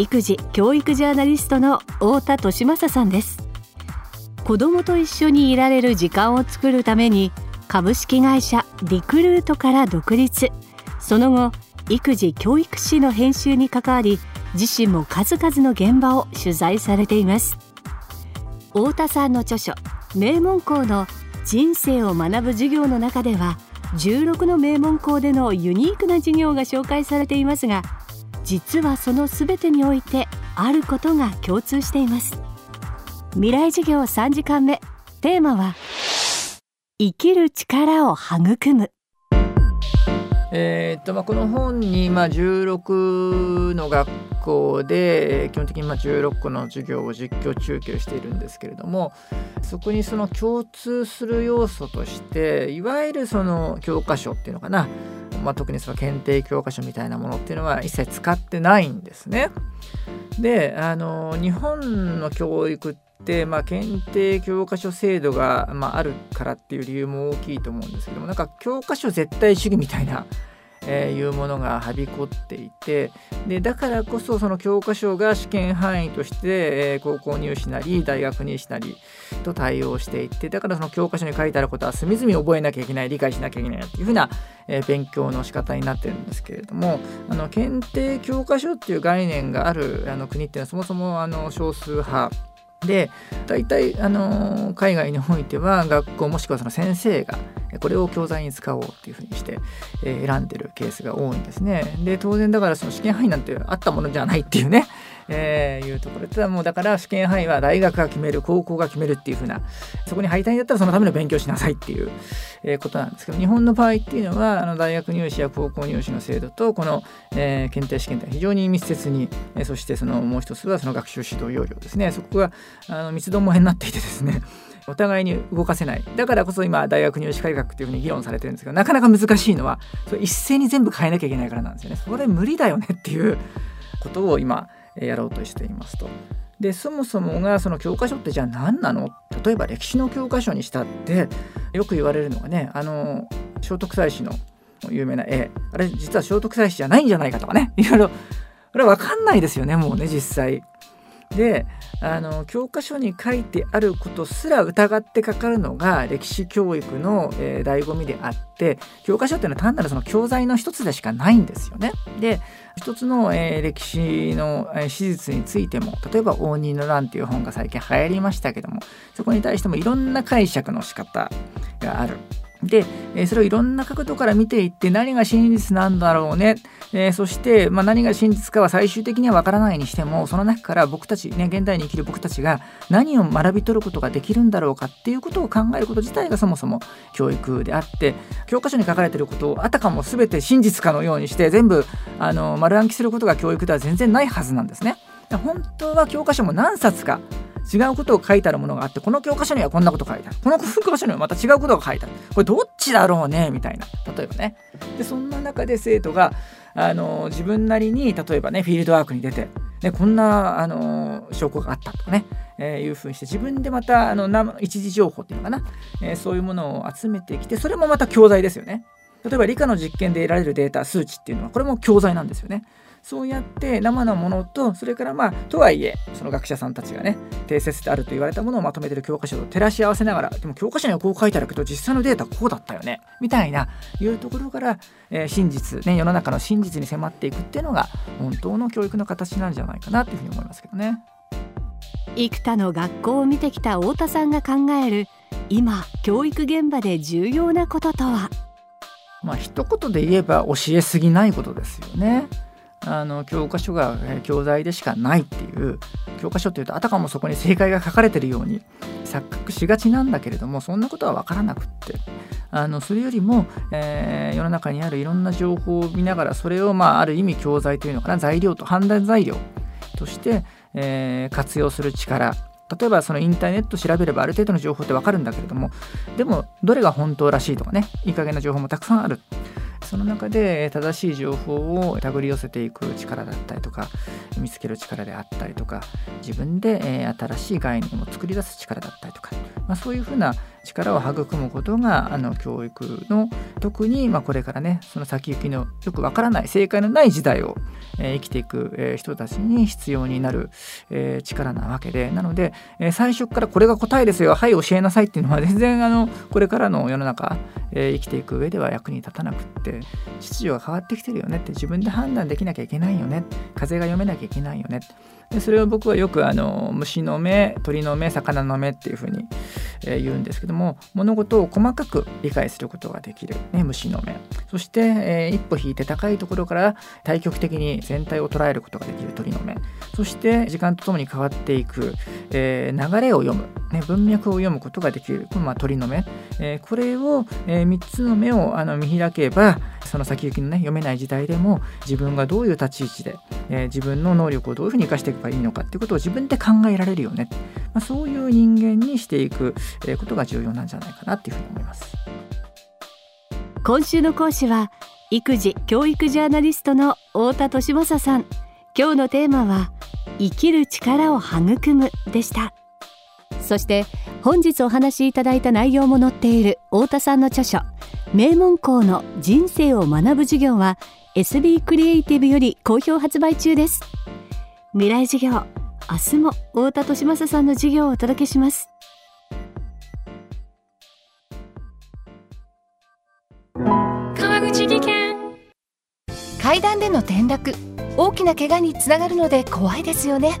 育児教育ジャーナリストの太田利正さんです。子供と一緒にいられる時間を作るために株式会社リクルートから独立。その後育児教育誌の編集に関わり自身も数々の現場を取材されています。太田さんの著書名門校の人生を学ぶ授業の中では16の名門校でのユニークな授業が紹介されていますが実はその全てにおいてあることが共通しています。未来授業3時間目。テーマは生きる力を育む。えー、っとまあ、この本に、まあ、16の学校で基本的にまあ16個の授業を実況中継しているんですけれどもそこにその共通する要素としていわゆるその教科書っていうのかな、まあ、特にその検定教科書みたいなものっていうのは一切使ってないんですね。であの日本の教育ってまあ、検定教科書制度が、まあ、あるからっていう理由も大きいと思うんですけどもなんか教科書絶対主義みたいなえー、いうものがはびこっていてでだからこそその教科書が試験範囲として、えー、高校入試なり大学入試なりと対応していってだからその教科書に書いてあることは隅々覚えなきゃいけない理解しなきゃいけないっていうふうな、えー、勉強の仕方になってるんですけれどもあの検定教科書っていう概念があるあの国っていうのはそもそもあの少数派で大体、あの海外においては学校もしくはその先生がこれを教材に使おうっていうふうにして、え選んでるケースが多いんですね。で当然だからその試験範囲なんてあったものじゃないっていうね、えー、いうところでもうだから試験範囲は大学が決める高校が決めるっていうふうなそこに入りたいんだったらそのための勉強しなさいっていう、えー、ことなんですけど日本の場合っていうのはあの大学入試や高校入試の制度とこの、えー、検定試験って非常に密接に、え、そしてそのもう一つはその学習指導要領ですね。そこがあの三つどもえになっていてですね お互いに動かせない。だからこそ今大学入試改革っていうふうに議論されてるんですけどなかなか難しいのはそれ一斉に全部変えなきゃいけないからなんですよね。それ無理だよねっていうことを今やろうとしていますと。でそもそもがその教科書ってじゃあ何なの？例えば歴史の教科書にしたってよく言われるのがねあの聖徳太子の有名な絵あれ実は聖徳太子じゃないんじゃないかとかねいろいろこれ分かんないですよねもうね実際。であの教科書に書いてあることすら疑ってかかるのが歴史教育の、えー、醍醐味であって教科書っていうのは単なるその教材の一つでしかないんですよね。で一つの、えー、歴史の、えー、史実についても例えば「応仁の乱」っていう本が最近流行りましたけどもそこに対してもいろんな解釈の仕方がある。で、えそれをいろんな角度から見ていって何が真実なんだろうね、え、そして、ま、何が真実かは最終的にはわからないにしてもその中から僕たち、ね、現代に生きる僕たちが何を学び取ることができるんだろうかっていうことを考えること自体がそもそも教育であって教科書に書かれてることをあたかも全て真実かのようにして全部あの丸暗記することが教育では全然ないはずなんですね。本当は教科書も何冊か違うことを書いてあるものがあってこの教科書にはこんなこと書いてある。この教科書にはまた違うことが書いてある。これどっちだろうねみたいな。例えばね。でそんな中で生徒があの自分なりに例えばねフィールドワークに出て、ね、こんなあの証拠があったとかね、えー、いうふうにして自分でまたあの一時情報っていうのかな、えー、そういうものを集めてきてそれもまた教材ですよね。例えば理科の実験で得られるデータ数値っていうのはこれも教材なんですよねそうやって生のものとそれからまあとはいえその学者さんたちがね定説であると言われたものをまとめてる教科書と照らし合わせながらでも教科書にはこう書いてあるけど実際のデータこうだったよねみたいないうところから、えー、真実、ね、世の中の真実に迫っていくっていうのが本当の教育の形なんじゃないかなというふうに思いますけどね。幾多の学校を見てきた太田さんが考える今教育現場で重要なこととは？まあ一言で言えば教えすぎないことですよね。あの教科書が教材でしかないっていう教科書っていうとあたかもそこに正解が書かれてるように錯覚しがちなんだけれどもそんなことは分からなくってあのそれよりも、えー、世の中にあるいろんな情報を見ながらそれを、まあ、ある意味教材というのかな材料と判断材料として、えー、活用する力例えばそのインターネット調べればある程度の情報ってわかるんだけれどもでもどれが本当らしいとかねいい加減な情報もたくさんある。その中で正しい情報を手繰り寄せていく力だったりとか見つける力であったりとか自分で新しい概念を作り出す力だったりとか、まあ、そういうふうな力を育むことがあの教育の特にまあこれからねその先行きのよくわからない正解のない時代を、えー、生きていく、えー、人たちに必要になる、えー、力なわけでなので、え、最初からこれが答えですよはい教えなさいっていうのは全然あのこれからの世の中、え、生きていく上では役に立たなくって秩序が変わってきてるよねって自分で判断できなきゃいけないよね風が読めなきゃいけないよねでそれを僕はよくあの虫の目鳥の目魚の目っていうふうに、えー、言うんですけども物事を細かく理解することができる、ね、虫の目。そして、えー、一歩引いて高いところから対極的に全体を捉えることができる鳥の目。そして時間とともに変わっていく、えー、流れを読む、ね、文脈を読むことができる。この、まあ、鳥の目、えこれを、え3つの目をあの見開けばその先行きのね読めない時代でも自分がどういう立ち位置で、え自分の能力をどういうふうに生かしていくばいいのかっていうことを自分で考えられるよね、まあ、そういう人間にしていくことが重要なんじゃないかなっていうふうに思います。今週の講師は育児教育ジャーナリストの太田利正さん。今日のテーマは生きる力を育むでした。そして本日お話しいただいた内容も載っている太田さんの著書名門校の人生を学ぶ授業は SB クリエイティブより好評発売中です。未来授業明日も太田利正さんの授業をお届けします。川口技研。階段での転落大きな怪我につながるので怖いですよね